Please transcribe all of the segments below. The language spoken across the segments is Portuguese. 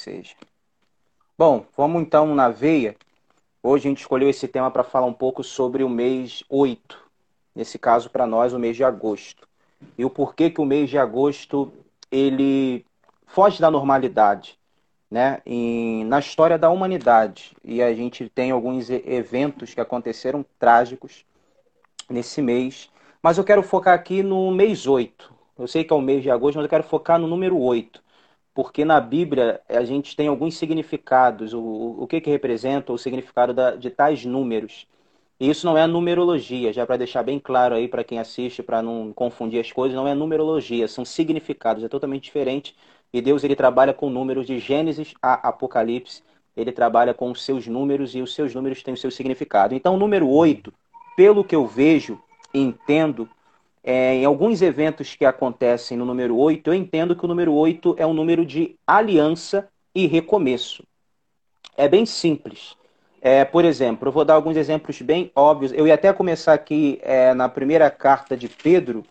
seja. Bom, vamos então na veia. Hoje a gente escolheu esse tema para falar um pouco sobre o mês 8. Nesse caso, para nós, o mês de agosto. E o porquê que o mês de agosto ele foge da normalidade, né? Na história da humanidade. E a gente tem alguns eventos que aconteceram trágicos nesse mês. Mas eu quero focar aqui no mês 8. Eu sei que é o mês de agosto, mas eu quero focar no número 8 porque na Bíblia a gente tem alguns significados, o, o que, que representa o significado da, de tais números. E isso não é numerologia, já para deixar bem claro aí para quem assiste, para não confundir as coisas, não é numerologia, são significados, é totalmente diferente. E Deus ele trabalha com números de Gênesis a Apocalipse, ele trabalha com os seus números e os seus números têm o seu significado. Então, o número 8, pelo que eu vejo entendo, é, em alguns eventos que acontecem no número 8, eu entendo que o número 8 é um número de aliança e recomeço. É bem simples. É, por exemplo, eu vou dar alguns exemplos bem óbvios. Eu ia até começar aqui é, na primeira carta de Pedro,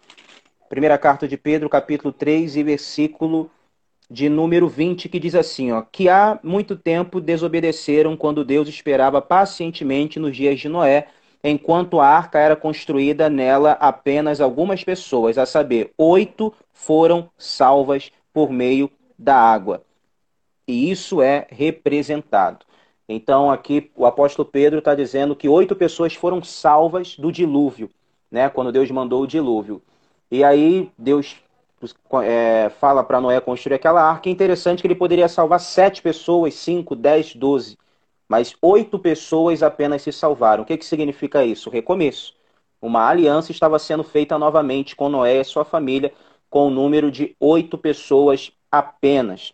primeira carta de Pedro, capítulo 3 e versículo de número 20, que diz assim, ó, que há muito tempo desobedeceram quando Deus esperava pacientemente nos dias de Noé, enquanto a arca era construída nela apenas algumas pessoas, a saber, oito foram salvas por meio da água. E isso é representado. Então, aqui o apóstolo Pedro está dizendo que oito pessoas foram salvas do dilúvio, né? Quando Deus mandou o dilúvio. E aí Deus é, fala para Noé construir aquela arca. É interessante que ele poderia salvar sete pessoas, cinco, dez, doze mas oito pessoas apenas se salvaram. O que, que significa isso? Recomeço. Uma aliança estava sendo feita novamente com Noé e sua família, com o número de oito pessoas apenas.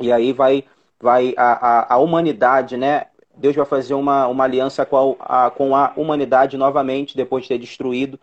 E aí vai, vai a, a, a humanidade, né? Deus vai fazer uma, uma aliança com a, com a humanidade novamente, depois de ter destruído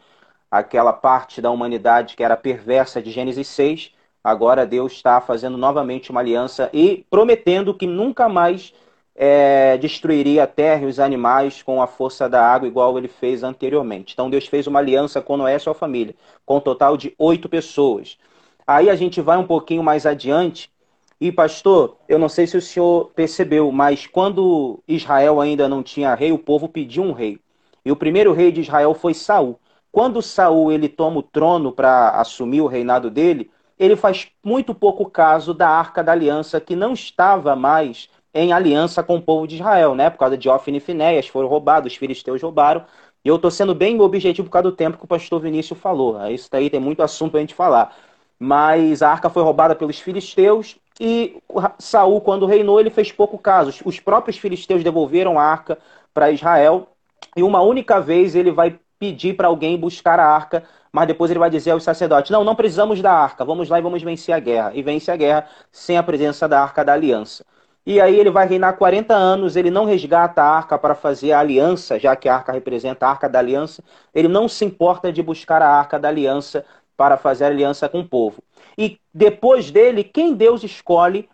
aquela parte da humanidade que era perversa de Gênesis 6. Agora Deus está fazendo novamente uma aliança e prometendo que nunca mais é, destruiria a terra e os animais com a força da água, igual ele fez anteriormente. Então Deus fez uma aliança com Noé e sua família, com um total de oito pessoas. Aí a gente vai um pouquinho mais adiante. E, pastor, eu não sei se o senhor percebeu, mas quando Israel ainda não tinha rei, o povo pediu um rei. E o primeiro rei de Israel foi Saul. Quando Saul ele toma o trono para assumir o reinado dele, ele faz muito pouco caso da Arca da Aliança, que não estava mais em aliança com o povo de Israel, né? Por causa de Ofne e Finéias, foram roubados, os filisteus roubaram. E eu estou sendo bem objetivo por causa do tempo que o pastor Vinícius falou. Isso daí tem muito assunto para a gente falar. Mas a arca foi roubada pelos filisteus e Saul, quando reinou, ele fez pouco caso. Os próprios filisteus devolveram a arca para Israel e uma única vez ele vai pedir para alguém buscar a arca, mas depois ele vai dizer aos sacerdotes: Não, não precisamos da arca, vamos lá e vamos vencer a guerra. E vence a guerra sem a presença da arca da aliança. E aí ele vai reinar 40 anos, ele não resgata a arca para fazer a aliança, já que a arca representa a arca da aliança. Ele não se importa de buscar a arca da aliança para fazer aliança com o povo. E depois dele, quem Deus escolhe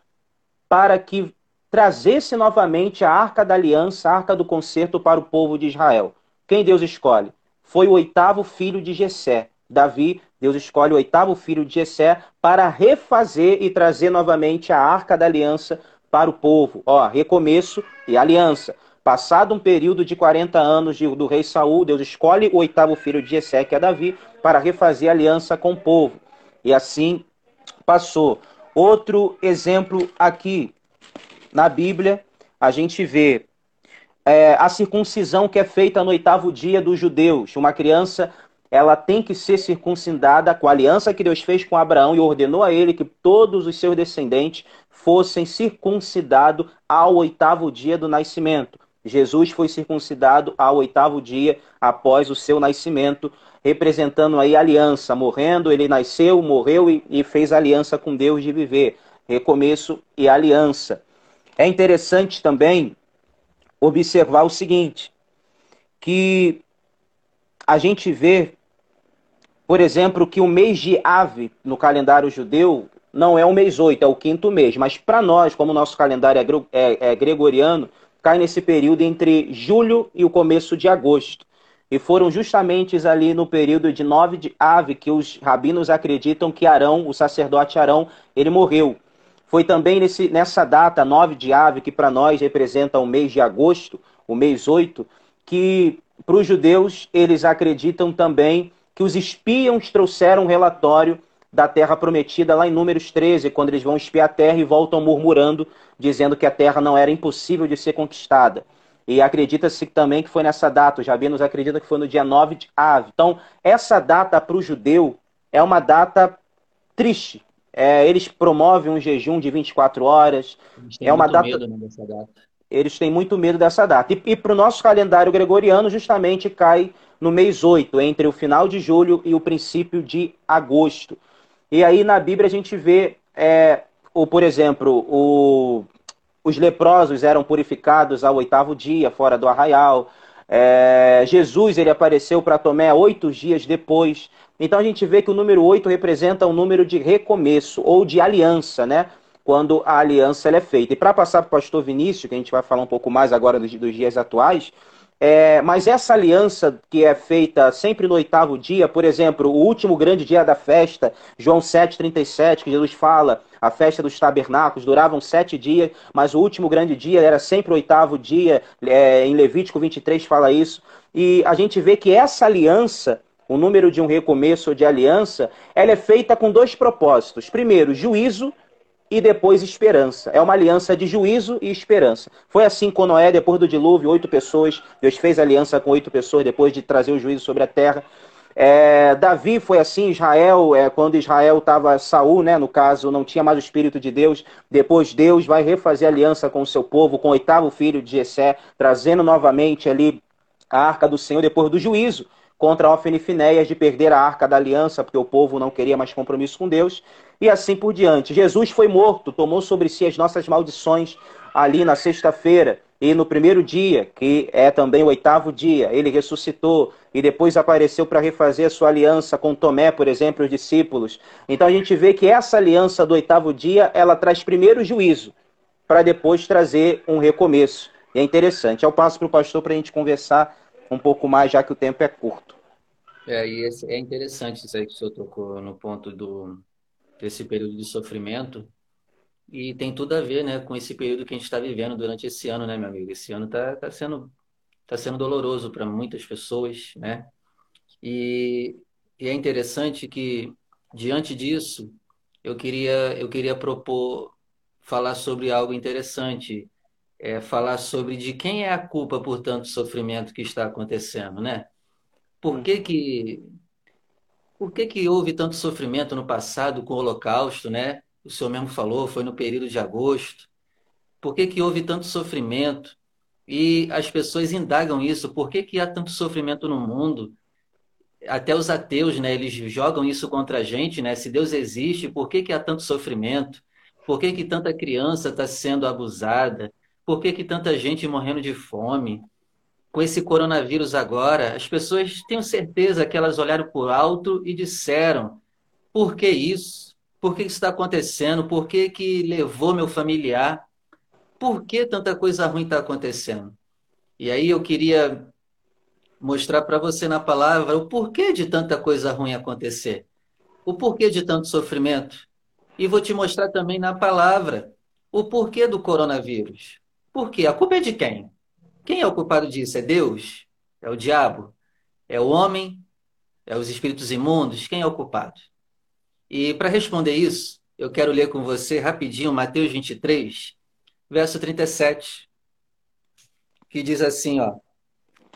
para que trazesse novamente a arca da aliança, a arca do concerto para o povo de Israel? Quem Deus escolhe? Foi o oitavo filho de Jessé, Davi. Deus escolhe o oitavo filho de Jessé para refazer e trazer novamente a arca da aliança para o povo. Ó, recomeço e aliança. Passado um período de 40 anos de, do rei Saul, Deus escolhe o oitavo filho de Jessé, que é Davi, para refazer aliança com o povo. E assim passou. Outro exemplo aqui na Bíblia, a gente vê é, a circuncisão que é feita no oitavo dia dos judeus. Uma criança ela tem que ser circuncidada com a aliança que Deus fez com Abraão e ordenou a ele que todos os seus descendentes fossem circuncidados ao oitavo dia do nascimento. Jesus foi circuncidado ao oitavo dia após o seu nascimento, representando aí aliança. Morrendo, ele nasceu, morreu e, e fez aliança com Deus de viver. Recomeço e aliança. É interessante também observar o seguinte, que a gente vê, por exemplo, que o mês de Ave no calendário judeu não é o mês 8, é o quinto mês. Mas para nós, como o nosso calendário é, é, é gregoriano, cai nesse período entre julho e o começo de agosto. E foram justamente ali no período de 9 de Ave que os rabinos acreditam que Arão, o sacerdote Arão, ele morreu. Foi também nesse, nessa data, 9 de ave, que para nós representa o mês de agosto, o mês 8, que para os judeus eles acreditam também que os espiões trouxeram um relatório da terra prometida lá em Números 13, quando eles vão espiar a terra e voltam murmurando, dizendo que a terra não era impossível de ser conquistada. E acredita-se também que foi nessa data, os rabinos acreditam que foi no dia 9 de Ave. Então, essa data para o judeu é uma data triste. É, eles promovem um jejum de 24 horas. é uma data... Medo, né, dessa data. Eles têm muito medo dessa data. E, e para o nosso calendário gregoriano, justamente cai no mês 8, entre o final de julho e o princípio de agosto. E aí na Bíblia a gente vê, é, o, por exemplo, o, os leprosos eram purificados ao oitavo dia, fora do arraial. É, Jesus ele apareceu para Tomé oito dias depois. Então a gente vê que o número oito representa um número de recomeço ou de aliança, né? Quando a aliança é feita. E para passar para o pastor Vinícius, que a gente vai falar um pouco mais agora dos, dos dias atuais, é, mas essa aliança que é feita sempre no oitavo dia, por exemplo, o último grande dia da festa, João 7,37, que Jesus fala, a festa dos tabernáculos, duravam sete dias, mas o último grande dia era sempre o oitavo dia, é, em Levítico 23 fala isso. E a gente vê que essa aliança, o número de um recomeço de aliança, ela é feita com dois propósitos. Primeiro, juízo e depois esperança. É uma aliança de juízo e esperança. Foi assim com Noé, depois do dilúvio, oito pessoas. Deus fez aliança com oito pessoas depois de trazer o juízo sobre a terra. É, Davi foi assim, Israel, é, quando Israel estava Saul, né, no caso, não tinha mais o Espírito de Deus. Depois Deus vai refazer aliança com o seu povo, com o oitavo filho de Jessé, trazendo novamente ali a arca do Senhor depois do juízo contra Ofne e Finéias de perder a arca da aliança, porque o povo não queria mais compromisso com Deus e assim por diante. Jesus foi morto, tomou sobre si as nossas maldições ali na sexta-feira. E no primeiro dia, que é também o oitavo dia, ele ressuscitou e depois apareceu para refazer a sua aliança com Tomé, por exemplo, os discípulos. Então a gente vê que essa aliança do oitavo dia, ela traz primeiro juízo, para depois trazer um recomeço. E é interessante. Eu passo para o pastor para a gente conversar um pouco mais, já que o tempo é curto. É, e esse, é interessante isso aí que o senhor tocou no ponto do, desse período de sofrimento. E tem tudo a ver, né, com esse período que a gente está vivendo durante esse ano, né, meu amigo? Esse ano está tá sendo, tá sendo doloroso para muitas pessoas, né? E, e é interessante que, diante disso, eu queria, eu queria propor falar sobre algo interessante, é, falar sobre de quem é a culpa por tanto sofrimento que está acontecendo, né? Por que que por que, que houve tanto sofrimento no passado com o Holocausto, né? O senhor mesmo falou, foi no período de agosto. Por que, que houve tanto sofrimento? E as pessoas indagam isso. Por que, que há tanto sofrimento no mundo? Até os ateus, né? Eles jogam isso contra a gente, né? Se Deus existe, por que, que há tanto sofrimento? Por que, que tanta criança está sendo abusada? Por que, que tanta gente morrendo de fome? com esse coronavírus agora, as pessoas tenho certeza que elas olharam por alto e disseram: por que isso? Por que isso está acontecendo? Por que, que levou meu familiar? Por que tanta coisa ruim está acontecendo? E aí eu queria mostrar para você na palavra o porquê de tanta coisa ruim acontecer, o porquê de tanto sofrimento. E vou te mostrar também na palavra o porquê do coronavírus. Por quê? A culpa é de quem? Quem é o culpado disso? É Deus? É o diabo? É o homem? É os espíritos imundos? Quem é o culpado? E para responder isso, eu quero ler com você rapidinho Mateus 23, verso 37, que diz assim, ó.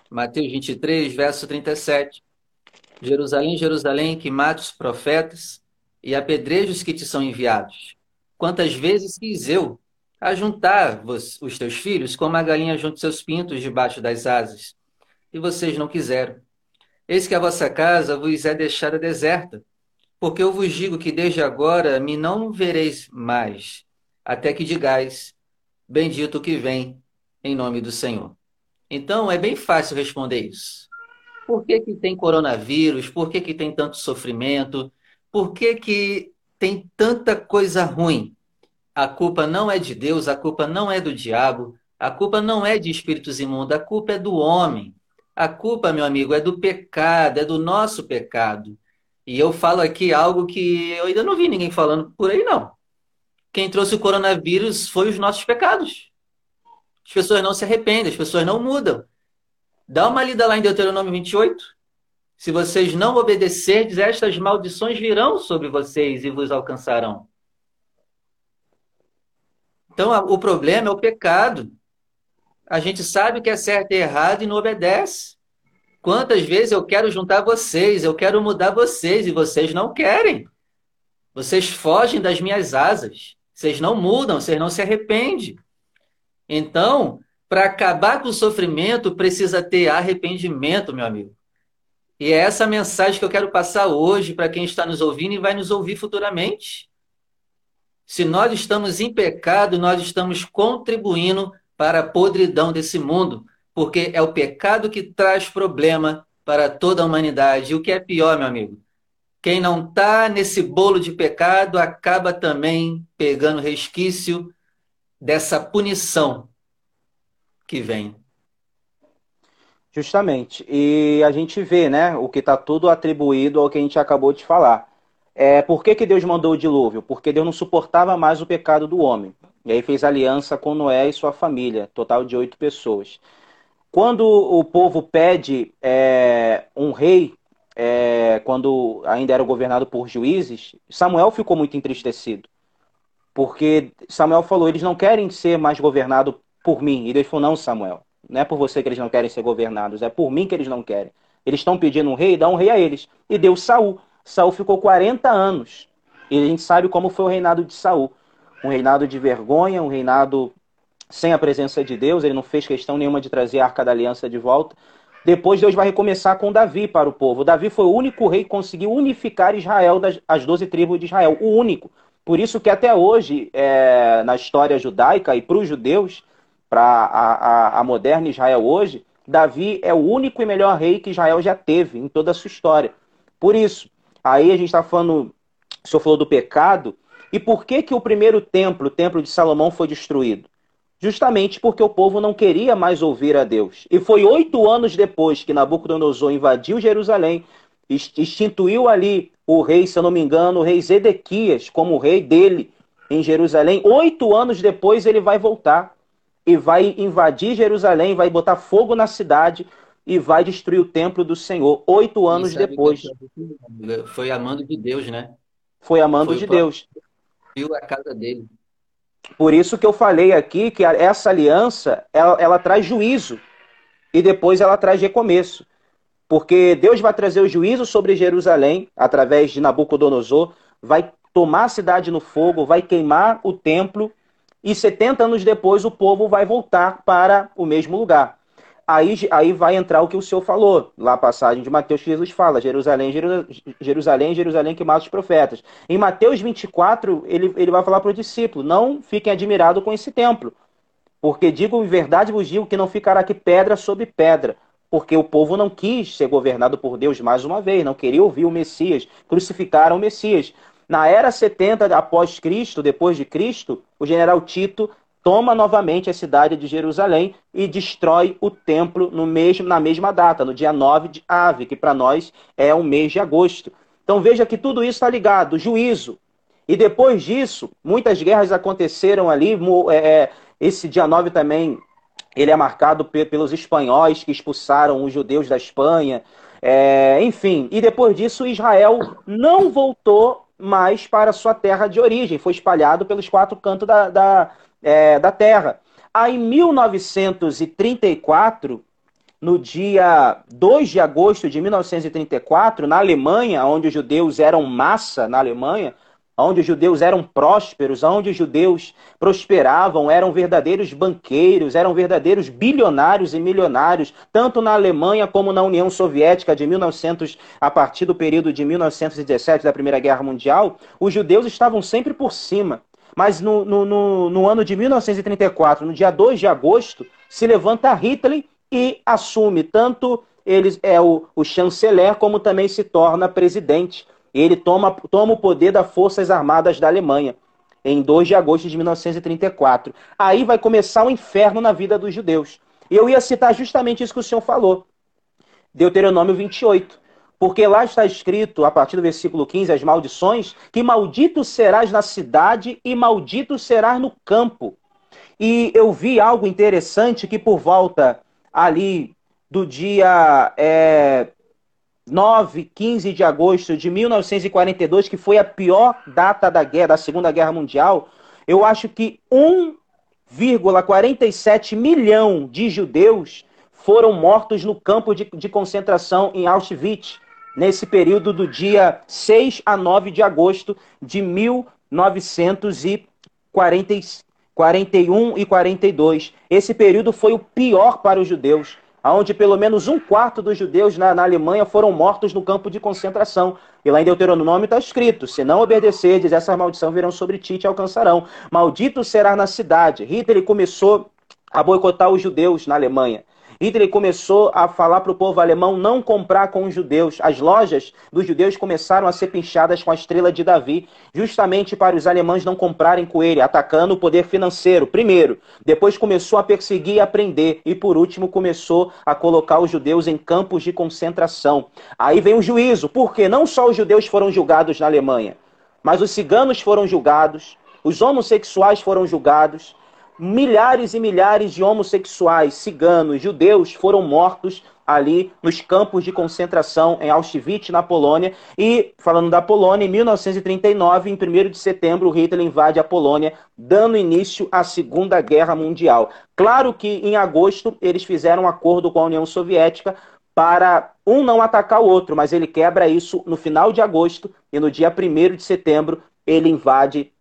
Mateus 23, verso 37. Jerusalém, Jerusalém, que mata os profetas e apedreja os que te são enviados. Quantas vezes quis eu a juntar os teus filhos como a galinha junta seus pintos debaixo das asas. E vocês não quiseram. Eis que a vossa casa vos é deixada deserta, porque eu vos digo que desde agora me não vereis mais, até que digais, bendito que vem em nome do Senhor. Então é bem fácil responder isso. Por que, que tem coronavírus? Por que, que tem tanto sofrimento? Por que, que tem tanta coisa ruim? A culpa não é de Deus, a culpa não é do diabo, a culpa não é de espíritos imundos, a culpa é do homem. A culpa, meu amigo, é do pecado, é do nosso pecado. E eu falo aqui algo que eu ainda não vi ninguém falando por aí, não. quem trouxe o coronavírus foi os nossos pecados. As pessoas não se arrependem, as pessoas não mudam. Dá uma lida lá em Deuteronômio 28. Se vocês não obedecerdes, estas maldições virão sobre vocês e vos alcançarão. Então, o problema é o pecado. A gente sabe o que é certo e errado e não obedece. Quantas vezes eu quero juntar vocês, eu quero mudar vocês e vocês não querem. Vocês fogem das minhas asas. Vocês não mudam, vocês não se arrependem. Então, para acabar com o sofrimento, precisa ter arrependimento, meu amigo. E é essa mensagem que eu quero passar hoje para quem está nos ouvindo e vai nos ouvir futuramente. Se nós estamos em pecado, nós estamos contribuindo para a podridão desse mundo porque é o pecado que traz problema para toda a humanidade. E o que é pior, meu amigo? Quem não está nesse bolo de pecado acaba também pegando resquício dessa punição que vem. Justamente. E a gente vê, né, o que está tudo atribuído ao que a gente acabou de falar. É, por que, que Deus mandou o dilúvio? Porque Deus não suportava mais o pecado do homem. E aí fez aliança com Noé e sua família, total de oito pessoas. Quando o povo pede é, um rei, é, quando ainda era governado por juízes, Samuel ficou muito entristecido. Porque Samuel falou: eles não querem ser mais governados por mim. E Deus falou: não, Samuel, não é por você que eles não querem ser governados, é por mim que eles não querem. Eles estão pedindo um rei, dá um rei a eles. E deu Saul. Saul ficou 40 anos. E a gente sabe como foi o reinado de Saul. Um reinado de vergonha, um reinado sem a presença de Deus, ele não fez questão nenhuma de trazer a arca da aliança de volta. Depois Deus vai recomeçar com Davi para o povo. Davi foi o único rei que conseguiu unificar Israel, das, as doze tribos de Israel, o único. Por isso que até hoje, é, na história judaica e para os judeus, para a, a, a moderna Israel hoje, Davi é o único e melhor rei que Israel já teve em toda a sua história. Por isso, aí a gente está falando, o senhor falou do pecado, e por que que o primeiro templo, o templo de Salomão, foi destruído? justamente porque o povo não queria mais ouvir a Deus. E foi oito anos depois que Nabucodonosor invadiu Jerusalém, instituiu ali o rei, se eu não me engano, o rei Zedequias como rei dele em Jerusalém. Oito anos depois ele vai voltar e vai invadir Jerusalém, vai botar fogo na cidade e vai destruir o templo do Senhor. Oito anos depois. Foi amando de Deus, né? Foi amando Foi de Deus. Viu a casa dele. Por isso que eu falei aqui que essa aliança ela, ela traz juízo e depois ela traz recomeço. Porque Deus vai trazer o juízo sobre Jerusalém através de Nabucodonosor, vai tomar a cidade no fogo, vai queimar o templo e 70 anos depois o povo vai voltar para o mesmo lugar aí, aí vai entrar o que o senhor falou, lá a passagem de Mateus, Jesus fala, Jerusalém, Jerusalém, Jerusalém que mata os profetas. Em Mateus 24, ele, ele vai falar para o discípulo, não fiquem admirados com esse templo, porque digo em verdade vos digo que não ficará aqui pedra sobre pedra, porque o povo não quis ser governado por Deus mais uma vez, não queria ouvir o Messias, crucificaram o Messias. Na era 70 após Cristo, depois de Cristo, o general Tito toma novamente a cidade de Jerusalém e destrói o templo no mesmo, na mesma data, no dia 9 de Ave, que para nós é o mês de agosto. Então veja que tudo isso está ligado, juízo. E depois disso, muitas guerras aconteceram ali. É, é, esse dia 9 também ele é marcado pelos espanhóis que expulsaram os judeus da Espanha. É, enfim, e depois disso Israel não voltou mais para sua terra de origem, foi espalhado pelos quatro cantos da, da, é, da Terra. Aí, em 1934, no dia 2 de agosto de 1934, na Alemanha, onde os judeus eram massa na Alemanha, onde os judeus eram prósperos, onde os judeus prosperavam, eram verdadeiros banqueiros, eram verdadeiros bilionários e milionários, tanto na Alemanha como na União Soviética de 1900, a partir do período de 1917 da Primeira Guerra Mundial, os judeus estavam sempre por cima. Mas no, no, no, no ano de 1934, no dia 2 de agosto, se levanta Hitler e assume tanto ele é o, o chanceler como também se torna presidente. Ele toma, toma o poder das Forças Armadas da Alemanha em 2 de agosto de 1934. Aí vai começar o um inferno na vida dos judeus. Eu ia citar justamente isso que o senhor falou. Deuteronômio 28. Porque lá está escrito, a partir do versículo 15, as maldições, que maldito serás na cidade e maldito serás no campo. E eu vi algo interessante que por volta ali do dia é, 9, 15 de agosto de 1942, que foi a pior data da guerra, da Segunda Guerra Mundial, eu acho que 1,47 milhão de judeus foram mortos no campo de, de concentração em Auschwitz nesse período do dia 6 a 9 de agosto de 1941 e 42. Esse período foi o pior para os judeus, onde pelo menos um quarto dos judeus na, na Alemanha foram mortos no campo de concentração. E lá em Deuteronômio está escrito: se não obedecerdes, essa maldição virão sobre ti e te alcançarão. Maldito será na cidade. Hitler começou a boicotar os judeus na Alemanha. Hitler começou a falar para o povo alemão não comprar com os judeus. As lojas dos judeus começaram a ser pinchadas com a estrela de Davi, justamente para os alemães não comprarem com ele, atacando o poder financeiro, primeiro. Depois começou a perseguir e a prender. E por último, começou a colocar os judeus em campos de concentração. Aí vem o juízo, porque não só os judeus foram julgados na Alemanha, mas os ciganos foram julgados, os homossexuais foram julgados, milhares e milhares de homossexuais, ciganos, judeus foram mortos ali nos campos de concentração em Auschwitz, na Polônia. E, falando da Polônia, em 1939, em 1 de setembro, Hitler invade a Polônia, dando início à Segunda Guerra Mundial. Claro que em agosto eles fizeram um acordo com a União Soviética para um não atacar o outro, mas ele quebra isso no final de agosto e no dia 1 de setembro ele invade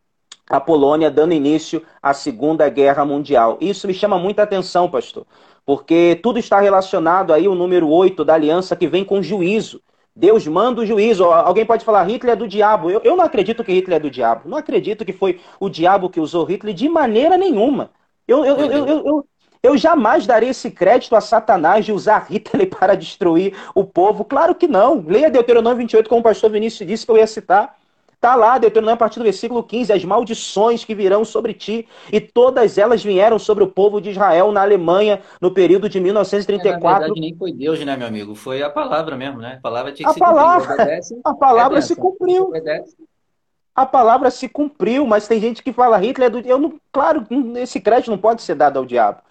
a Polônia, dando início à Segunda Guerra Mundial. Isso me chama muita atenção, pastor, porque tudo está relacionado aí o número 8 da aliança que vem com juízo. Deus manda o juízo. Alguém pode falar, Hitler é do diabo. Eu, eu não acredito que Hitler é do diabo. Não acredito que foi o diabo que usou Hitler de maneira nenhuma. Eu, eu, eu, eu, eu, eu jamais darei esse crédito a Satanás de usar Hitler para destruir o povo. Claro que não. Leia Deuteronômio 28, como o pastor Vinícius disse que eu ia citar. Está lá, Deuteronômio, a partir do versículo 15, as maldições que virão sobre ti, e todas elas vieram sobre o povo de Israel na Alemanha no período de 1934. É, na verdade, nem foi Deus, né, meu amigo? Foi a palavra mesmo, né? A palavra tinha que a se palavra. Obedece, a palavra se cumpriu. Obedece. A palavra se cumpriu, mas tem gente que fala Hitler é do. Eu não, claro, esse crédito não pode ser dado ao diabo.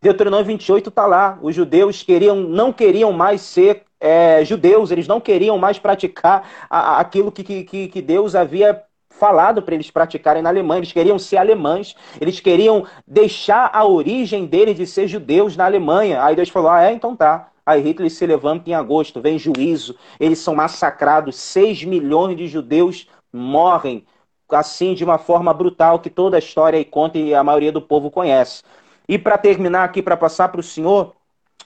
Deuteronômio 28 está lá. Os judeus queriam, não queriam mais ser é, judeus, eles não queriam mais praticar aquilo que, que, que Deus havia falado para eles praticarem na Alemanha. Eles queriam ser alemães, eles queriam deixar a origem deles de ser judeus na Alemanha. Aí Deus falou: ah, é, então tá. Aí Hitler se levanta em agosto, vem juízo, eles são massacrados, 6 milhões de judeus morrem assim de uma forma brutal que toda a história conta e a maioria do povo conhece. E para terminar aqui, para passar para o senhor,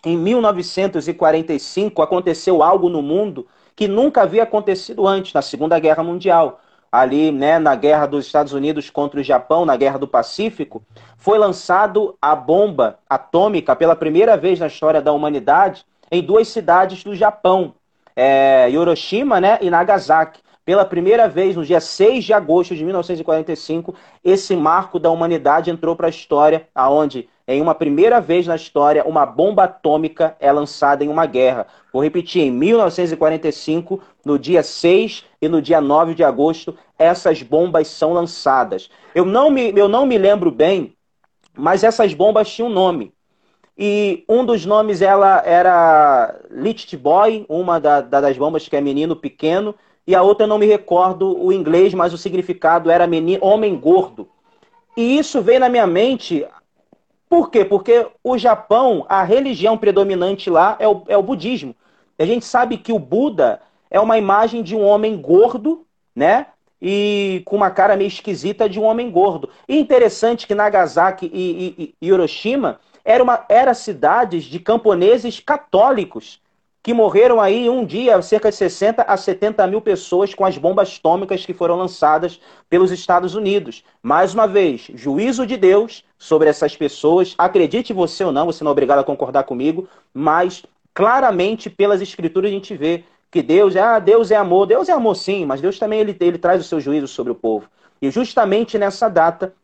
em 1945 aconteceu algo no mundo que nunca havia acontecido antes, na Segunda Guerra Mundial. Ali, né, na guerra dos Estados Unidos contra o Japão, na guerra do Pacífico, foi lançado a bomba atômica pela primeira vez na história da humanidade em duas cidades do Japão, é, Hiroshima né, e Nagasaki. Pela primeira vez, no dia 6 de agosto de 1945, esse marco da humanidade entrou para a história, aonde em uma primeira vez na história, uma bomba atômica é lançada em uma guerra. Vou repetir, em 1945, no dia 6 e no dia 9 de agosto, essas bombas são lançadas. Eu não me, eu não me lembro bem, mas essas bombas tinham um nome. E um dos nomes ela era Little Boy, uma da, da, das bombas que é menino pequeno, e a outra eu não me recordo o inglês, mas o significado era menino, homem gordo. E isso veio na minha mente por quê? Porque o Japão, a religião predominante lá é o, é o budismo. A gente sabe que o Buda é uma imagem de um homem gordo, né? E com uma cara meio esquisita de um homem gordo. E interessante que Nagasaki e, e, e Hiroshima eram era cidades de camponeses católicos que morreram aí um dia, cerca de 60 a 70 mil pessoas com as bombas atômicas que foram lançadas pelos Estados Unidos. Mais uma vez, juízo de Deus sobre essas pessoas. Acredite você ou não, você não é obrigado a concordar comigo, mas claramente pelas escrituras a gente vê que Deus, ah, Deus é amor. Deus é amor sim, mas Deus também ele, ele traz o seu juízo sobre o povo. E justamente nessa data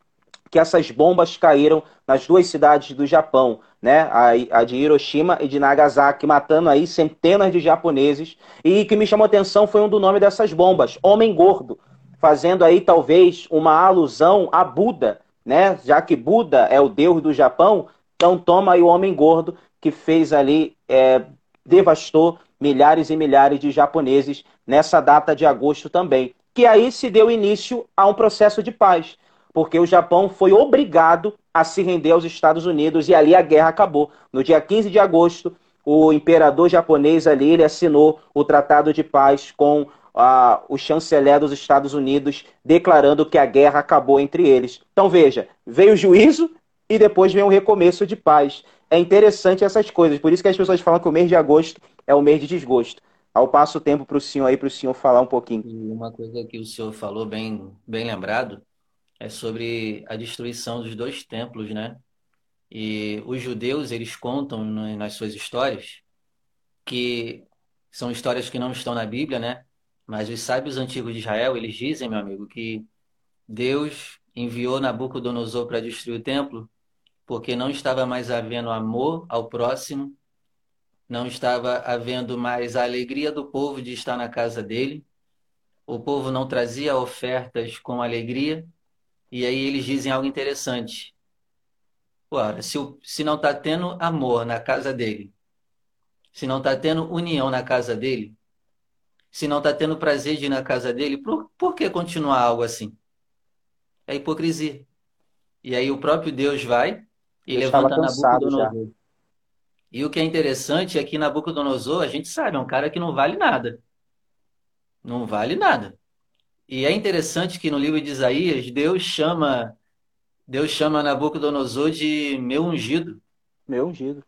que essas bombas caíram nas duas cidades do Japão, né? A, a, de Hiroshima e de Nagasaki, matando aí centenas de japoneses. E que me chamou a atenção foi um do nome dessas bombas, Homem Gordo, fazendo aí talvez uma alusão a Buda, né? Já que Buda é o deus do Japão, então toma aí o Homem Gordo que fez ali, é, devastou milhares e milhares de japoneses nessa data de agosto também. Que aí se deu início a um processo de paz porque o Japão foi obrigado a se render aos Estados Unidos e ali a guerra acabou. No dia 15 de agosto, o imperador japonês ali ele assinou o Tratado de Paz com uh, o chanceler dos Estados Unidos, declarando que a guerra acabou entre eles. Então veja, veio o juízo e depois vem o recomeço de paz. É interessante essas coisas, por isso que as pessoas falam que o mês de agosto é o mês de desgosto. Ao passo o tempo para o senhor aí, para o senhor falar um pouquinho. Uma coisa que o senhor falou bem, bem lembrado, é sobre a destruição dos dois templos, né? E os judeus, eles contam nas suas histórias que são histórias que não estão na Bíblia, né? Mas os sábios antigos de Israel, eles dizem, meu amigo, que Deus enviou Nabucodonosor para destruir o templo porque não estava mais havendo amor ao próximo, não estava havendo mais a alegria do povo de estar na casa dele, o povo não trazia ofertas com alegria, e aí eles dizem algo interessante. Ora, se, se não está tendo amor na casa dele, se não está tendo união na casa dele, se não está tendo prazer de ir na casa dele, por, por que continuar algo assim? É hipocrisia. E aí o próprio Deus vai e Eu levanta Nabucodonosor. E o que é interessante é que Nabucodonosor, a gente sabe, é um cara que não vale nada. Não vale nada. E é interessante que no livro de Isaías, Deus chama Deus chama Nabucodonosor de meu ungido. Meu ungido.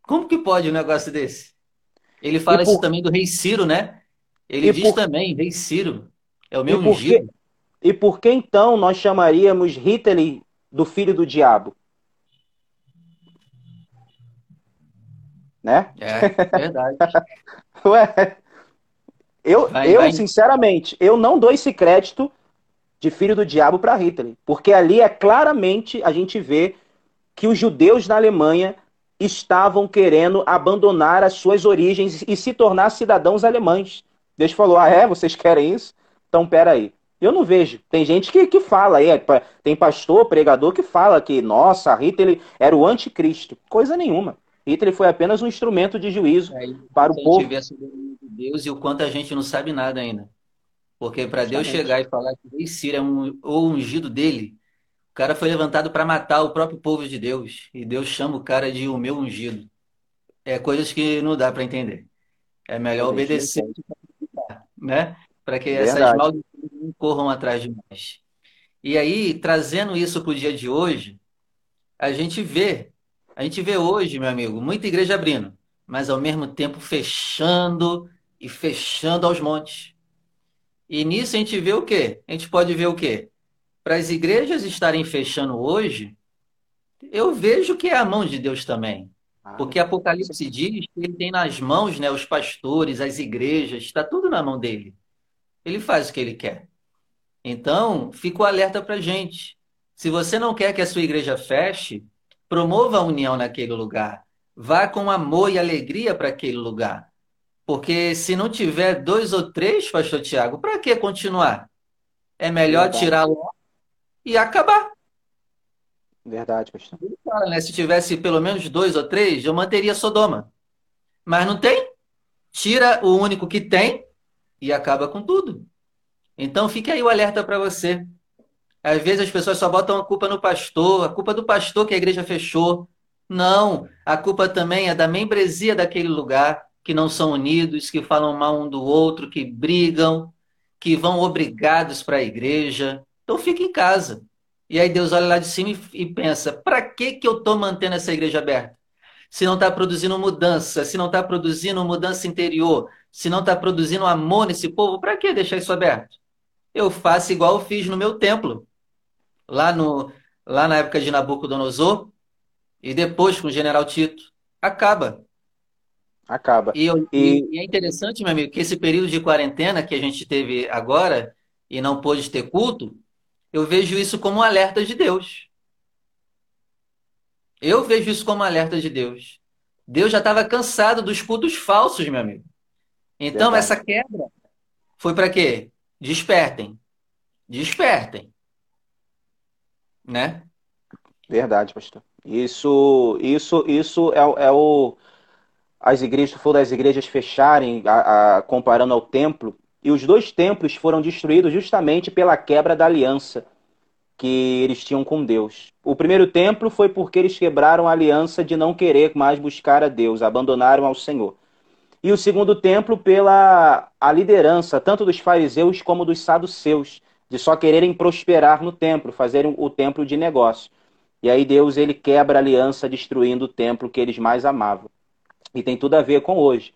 Como que pode um negócio desse? Ele fala por... isso também do rei Ciro, né? Ele e diz por... também, rei Ciro, é o meu e ungido. Que... E por que então nós chamaríamos Hitler do filho do diabo? Né? É, verdade. Ué, eu, vai, eu vai. sinceramente, eu não dou esse crédito de filho do diabo para Hitler, porque ali é claramente a gente vê que os judeus na Alemanha estavam querendo abandonar as suas origens e se tornar cidadãos alemães. Deus falou: ah, é? Vocês querem isso? Então, peraí. Eu não vejo. Tem gente que, que fala aí, tem pastor, pregador que fala que, nossa, Hitler era o anticristo. Coisa nenhuma. Hitler foi apenas um instrumento de juízo é, para o povo. A de Deus e o quanto a gente não sabe nada ainda. Porque para Deus chegar e falar que rei Ciro é um, o ungido dele, o cara foi levantado para matar o próprio povo de Deus. E Deus chama o cara de o meu ungido. É coisas que não dá para entender. É melhor obedecer, né? Para que Verdade. essas maldições não corram atrás de nós. E aí, trazendo isso para o dia de hoje, a gente vê a gente vê hoje, meu amigo, muita igreja abrindo, mas ao mesmo tempo fechando e fechando aos montes. E nisso a gente vê o quê? A gente pode ver o quê? Para as igrejas estarem fechando hoje, eu vejo que é a mão de Deus também. Porque Apocalipse diz que ele tem nas mãos né, os pastores, as igrejas, está tudo na mão dele. Ele faz o que ele quer. Então, fica o alerta para gente. Se você não quer que a sua igreja feche, Promova a união naquele lugar. Vá com amor e alegria para aquele lugar. Porque se não tiver dois ou três, pastor Tiago, para que continuar? É melhor Verdade. tirar logo e acabar. Verdade, pastor. Fala, né? Se tivesse pelo menos dois ou três, eu manteria Sodoma. Mas não tem. Tira o único que tem e acaba com tudo. Então fique aí o alerta para você. Às vezes as pessoas só botam a culpa no pastor, a culpa do pastor que a igreja fechou. Não, a culpa também é da membresia daquele lugar, que não são unidos, que falam mal um do outro, que brigam, que vão obrigados para a igreja. Então fique em casa. E aí Deus olha lá de cima e pensa: para que, que eu estou mantendo essa igreja aberta? Se não está produzindo mudança, se não está produzindo mudança interior, se não está produzindo amor nesse povo, para que deixar isso aberto? Eu faço igual eu fiz no meu templo lá, no, lá na época de Nabucodonosor, e depois com o general Tito. Acaba. Acaba. E, e... e, é interessante, meu amigo, que esse período de quarentena que a gente teve agora e não pôde ter culto, eu vejo isso como um alerta de Deus. Eu vejo isso como um alerta de Deus. Deus já estava cansado dos cultos falsos, meu amigo. Então, Verdade. essa quebra foi para quê? Despertem. Despertem. Né? Verdade, pastor. Isso, isso, isso é, é o as igrejas, foram das igrejas fecharem, a, a, comparando ao templo, e os dois templos foram destruídos justamente pela quebra da aliança que eles tinham com Deus. O primeiro templo foi porque eles quebraram a aliança de não querer mais buscar a Deus, abandonaram ao Senhor. E o segundo templo pela a liderança, tanto dos fariseus como dos saduceus, de só quererem prosperar no templo, fazerem o templo de negócio. E aí Deus ele quebra a aliança, destruindo o templo que eles mais amavam. E tem tudo a ver com hoje.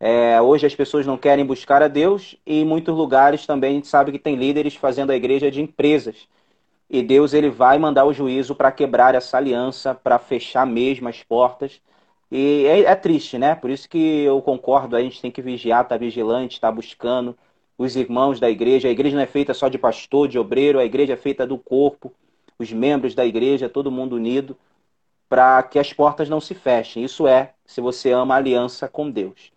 É, hoje as pessoas não querem buscar a Deus e em muitos lugares também a gente sabe que tem líderes fazendo a igreja de empresas. E Deus ele vai mandar o juízo para quebrar essa aliança, para fechar mesmo as portas. E é, é, triste, né? Por isso que eu concordo, a gente tem que vigiar, estar tá vigilante, estar tá buscando os irmãos da igreja. A igreja não é feita só de pastor, de obreiro, a igreja é feita do corpo, os membros da igreja, todo mundo unido para que as portas não se fechem. Isso é, se você ama a aliança com Deus.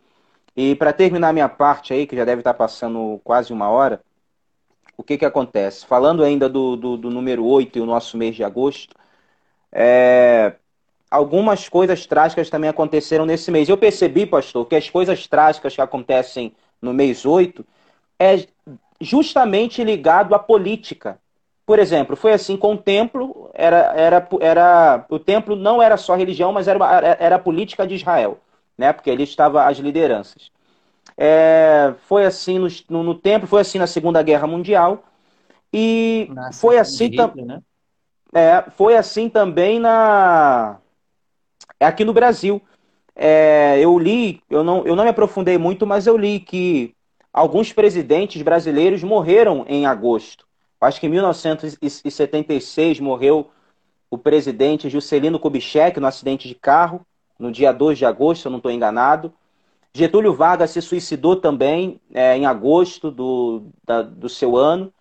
E para terminar minha parte aí, que já deve estar passando quase uma hora, o que, que acontece? Falando ainda do, do, do número 8 e o nosso mês de agosto, é, algumas coisas trágicas também aconteceram nesse mês. Eu percebi, pastor, que as coisas trágicas que acontecem no mês 8 é justamente ligado à política. Por exemplo, foi assim com o templo, era, era, era, o templo não era só religião, mas era, era a política de Israel, né? porque ali estava as lideranças. É, foi assim no, no, no, templo, foi assim na Segunda Guerra Mundial, e Nossa, foi assim também. Né? É, foi assim também na aqui no Brasil. É, eu li, eu não, eu não me aprofundei muito, mas eu li que alguns presidentes brasileiros morreram em agosto. Acho que em 1976 morreu o presidente Juscelino Kubitschek no acidente de carro, no dia 2 de agosto, se eu não estou enganado. Getúlio Vargas se suicidou também é, em agosto do, da, do seu ano.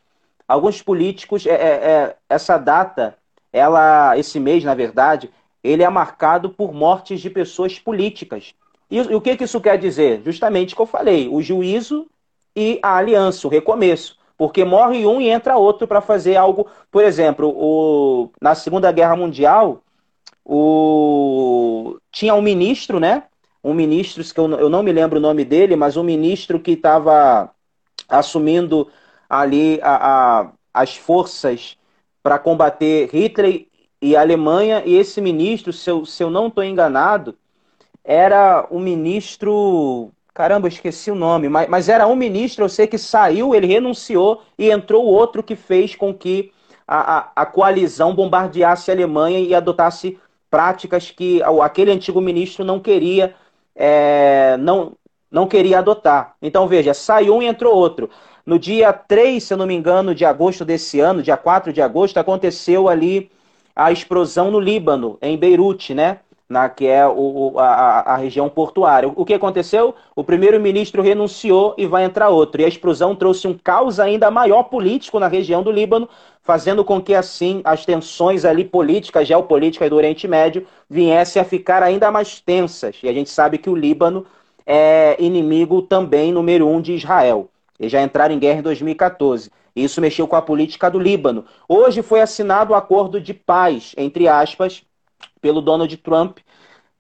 Alguns políticos, é, é, é, essa data, ela, esse mês, na verdade, ele é marcado por mortes de pessoas políticas. E, e o que, que isso quer dizer? Justamente o que eu falei, o juízo e a aliança, o recomeço. Porque morre um e entra outro para fazer algo. Por exemplo, o... na Segunda Guerra Mundial, o... tinha um ministro, né? Um ministro, que eu, não me lembro o nome dele, mas um ministro que estava assumindo ali a, a, as forças para combater Hitler e a Alemanha, e esse ministro, se eu, se eu não estou enganado, era o ministro Caramba, eu esqueci o nome, mas, mas era um ministro, eu sei que saiu, ele renunciou e entrou outro que fez com que a, a, a coalizão bombardeasse a Alemanha e adotasse práticas que aquele antigo ministro não queria, é, não, não queria adotar. Então, veja, saiu um e entrou outro. No dia 3, se eu não me engano, de agosto desse ano, dia 4 de agosto, aconteceu ali a explosão no Líbano, em Beirute, né? Na, que é o, a, a, região portuária. O que aconteceu? O primeiro-ministro renunciou e vai entrar outro. E a explosão trouxe um caos ainda maior político na região do Líbano, fazendo com que, assim, as tensões ali políticas, geopolíticas do Oriente Médio viessem a ficar ainda mais tensas. E a gente sabe que o Líbano é inimigo também número um de Israel. Eles já entraram em guerra em 2014. Isso mexeu com a política do Líbano. Hoje foi assinado o um acordo de paz, entre aspas, pelo Donald Trump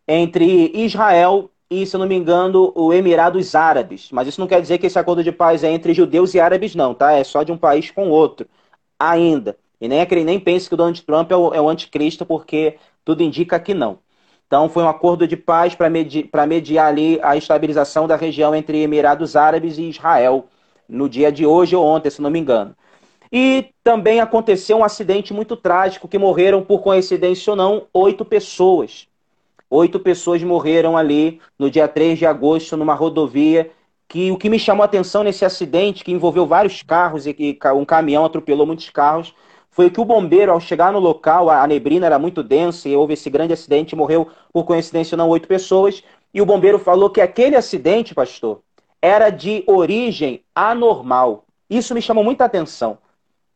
entre Israel e, se não me engano, o Emirados Árabes. Mas isso não quer dizer que esse acordo de paz é entre judeus e árabes, não, tá? É só de um país com outro, ainda. E nem, nem pense que o Donald Trump é o, é o anticristo, porque tudo indica que não. Então, foi um acordo de paz para medi mediar ali a estabilização da região entre Emirados Árabes e Israel, no dia de hoje ou ontem, se não me engano. E também aconteceu um acidente muito trágico, que morreram, por coincidência ou não, oito pessoas. Oito pessoas morreram ali no dia 3 de agosto, numa rodovia. Que o que me chamou a atenção nesse acidente, que envolveu vários carros e que um caminhão atropelou muitos carros, foi que o bombeiro, ao chegar no local, a neblina era muito densa e houve esse grande acidente, morreu, por coincidência ou não, oito pessoas. E o bombeiro falou que aquele acidente, pastor, era de origem anormal. Isso me chamou muita atenção.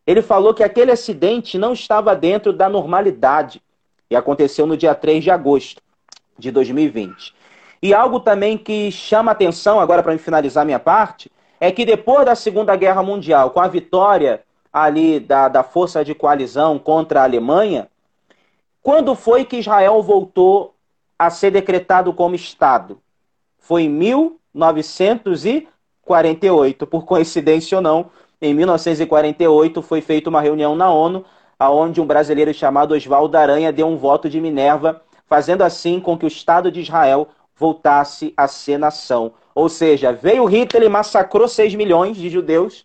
Ele falou que aquele acidente não estava dentro da normalidade e aconteceu no dia 3 de agosto de 2020. E algo também que chama atenção, agora para finalizar minha parte, é que depois da Segunda Guerra Mundial, com a vitória ali da, da força de coalizão contra a Alemanha, quando foi que Israel voltou a ser decretado como Estado? Foi em 1948, por coincidência ou não. Em 1948 foi feita uma reunião na ONU, aonde um brasileiro chamado Oswaldo Aranha deu um voto de Minerva, fazendo assim com que o Estado de Israel voltasse a ser nação. Ou seja, veio Hitler e massacrou 6 milhões de judeus.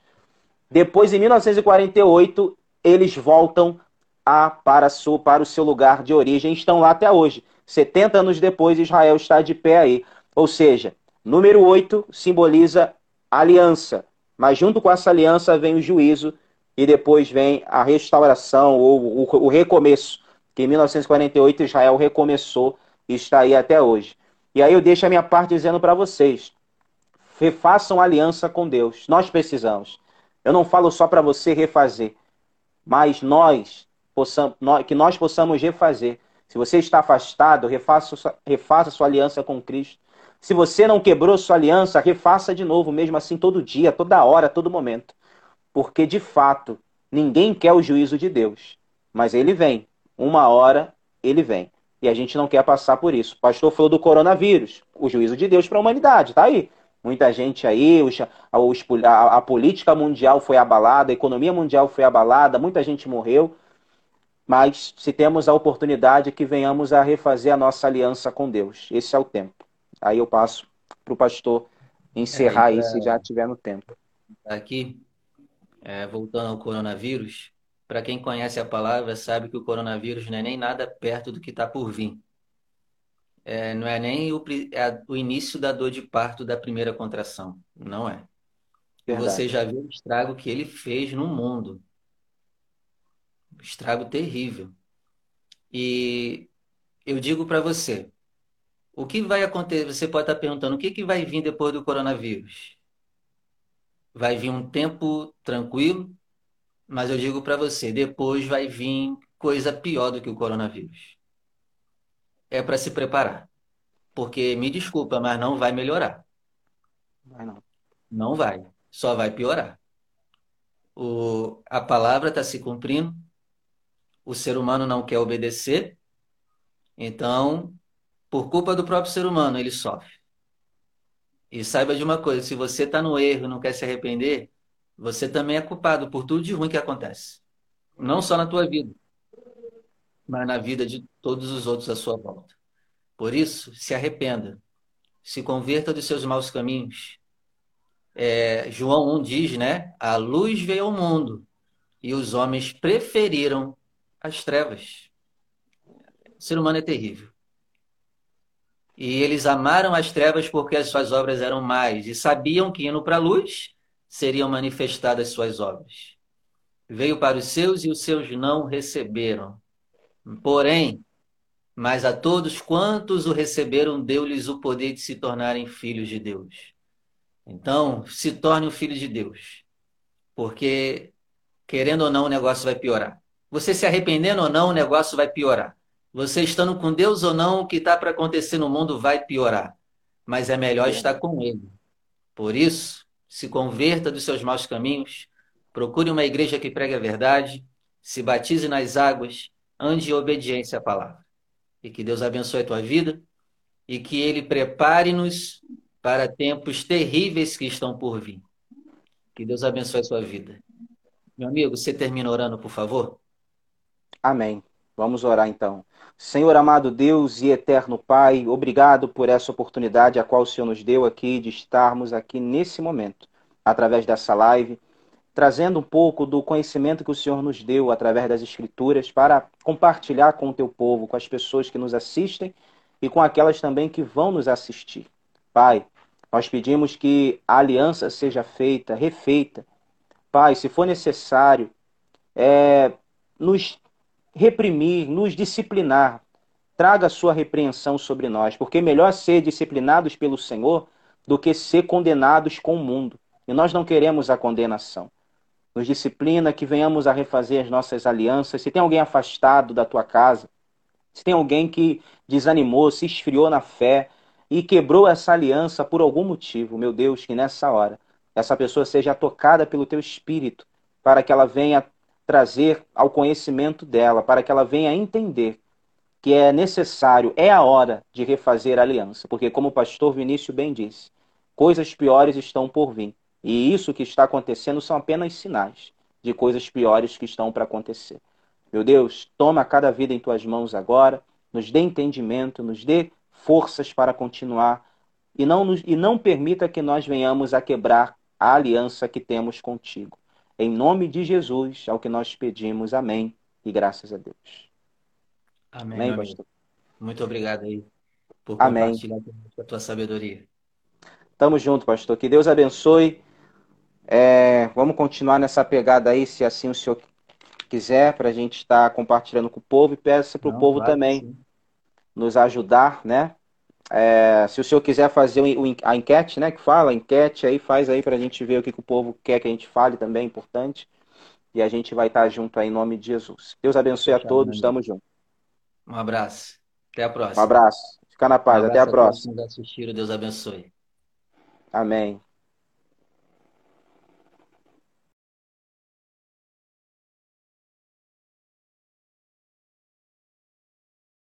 Depois, em 1948, eles voltam a, para, sul, para o seu lugar de origem. Estão lá até hoje. 70 anos depois, Israel está de pé aí. Ou seja, número 8 simboliza aliança. Mas junto com essa aliança vem o juízo e depois vem a restauração ou o, recomeço. Que em 1948 Israel recomeçou e está aí até hoje. E aí eu deixo a minha parte dizendo para vocês: refaçam aliança com Deus. Nós precisamos. Eu não falo só para você refazer, mas nós, possamos, nós, que nós possamos refazer. Se você está afastado, refaça, refaça sua aliança com Cristo. Se você não quebrou sua aliança, refaça de novo, mesmo assim, todo dia, toda hora, todo momento. Porque, de fato, ninguém quer o juízo de Deus. Mas ele vem. Uma hora ele vem. E a gente não quer passar por isso. O pastor falou do coronavírus, o juízo de Deus para a humanidade, tá aí. Muita gente aí, a, a, política mundial foi abalada, a economia mundial foi abalada, muita gente morreu. Mas se temos a oportunidade que venhamos a refazer a nossa aliança com Deus. Esse é o tempo. Aí eu passo para o pastor encerrar é, aí, se já tiver no tempo. Aqui, é, voltando ao coronavírus, para quem conhece a palavra, sabe que o coronavírus não é nem nada perto do que está por vir. É, não é nem o, é o, início da dor de parto da primeira contração. Não é. Verdade. Você já viu o estrago que ele fez no mundo. Estrago terrível. E eu digo para você, o que vai acontecer? Você pode estar perguntando, o que, que vai vir depois do coronavírus? Vai vir um tempo tranquilo, mas eu digo para você, depois vai vir coisa pior do que o coronavírus. É para se preparar. Porque, me desculpa, mas não vai melhorar. Vai não. Não vai. Só vai piorar. O, a palavra está se cumprindo. O ser humano não quer obedecer. Então, por culpa do próprio ser humano, ele sofre. E saiba de uma coisa: se você está no erro e não quer se arrepender, você também é culpado por tudo de ruim que acontece. Não só na tua vida, mas na vida de todos os outros à sua volta. Por isso, se arrependa. Se converta dos seus maus caminhos. É, João 1 diz, né? A luz veio ao mundo e os homens preferiram as trevas. O ser humano é terrível. E eles amaram as trevas porque as suas obras eram mais e sabiam que indo para a luz seriam manifestadas suas obras. Veio para os seus e os seus não receberam. Porém, mas a todos quantos o receberam, deu-lhes o poder de se tornarem filhos de Deus. Então, se torne um filho de Deus. Porque, querendo ou não, o negócio vai piorar. Você se arrependendo ou não, o negócio vai piorar. Você estando com Deus ou não, o que está para acontecer no mundo vai piorar. Mas é melhor estar com Ele. Por isso, se converta dos seus maus caminhos, procure uma igreja que pregue a verdade, se batize nas águas, ande em obediência à palavra. E que Deus abençoe a tua vida e que Ele prepare-nos para tempos terríveis que estão por vir. Que Deus abençoe a sua vida. Meu amigo, você termina orando, por favor? Amém. Vamos orar então. Senhor amado Deus e eterno Pai, obrigado por essa oportunidade a qual o Senhor nos deu aqui de estarmos aqui nesse momento, através dessa live, trazendo um pouco do conhecimento que o Senhor nos deu através das Escrituras para compartilhar com o teu povo, com as pessoas que nos assistem e com aquelas também que vão nos assistir. Pai, nós pedimos que a aliança seja feita, refeita. Pai, se for necessário, é, nos reprimir, nos disciplinar. Traga sua repreensão sobre nós, porque é melhor ser disciplinados pelo Senhor do que ser condenados com o mundo. E nós não queremos a condenação. nos disciplina, que venhamos a refazer as nossas alianças. Se tem alguém afastado da tua casa, se tem alguém que desanimou, se esfriou na fé e quebrou essa aliança por algum motivo, meu Deus, que nessa hora essa pessoa seja tocada pelo teu espírito, para que ela venha trazer ao conhecimento dela, para que ela venha entender que é necessário, é a hora de refazer a aliança, porque como o pastor Vinícius bem disse, coisas piores estão por vir. E isso que está acontecendo são apenas sinais de coisas piores que estão para acontecer. Meu Deus, toma cada vida em tuas mãos agora, nos dê entendimento, nos dê forças para continuar e não, nos, e não permita que nós venhamos a quebrar a aliança que temos contigo. Em nome de Jesus, ao que nós pedimos. Amém. E graças a Deus. Amém, Amém pastor. Muito obrigado aí por compartilhar Amém. a tua sabedoria. Tamo junto, pastor. Que Deus abençoe. É, vamos continuar nessa pegada aí, se assim o senhor quiser, para a gente estar compartilhando com o povo e peça para o povo claro também nos ajudar, né? É, se o senhor quiser fazer a enquete, né? Que fala, enquete aí, faz aí para a gente ver o que, que, o povo quer que a gente fale também, é importante. E a gente vai estar junto aí em nome de Jesus. Deus abençoe a todos, estamos juntos. Um abraço. Até a próxima. Um abraço. Fica na paz. Um Até a próxima. Deus abençoe. Amém.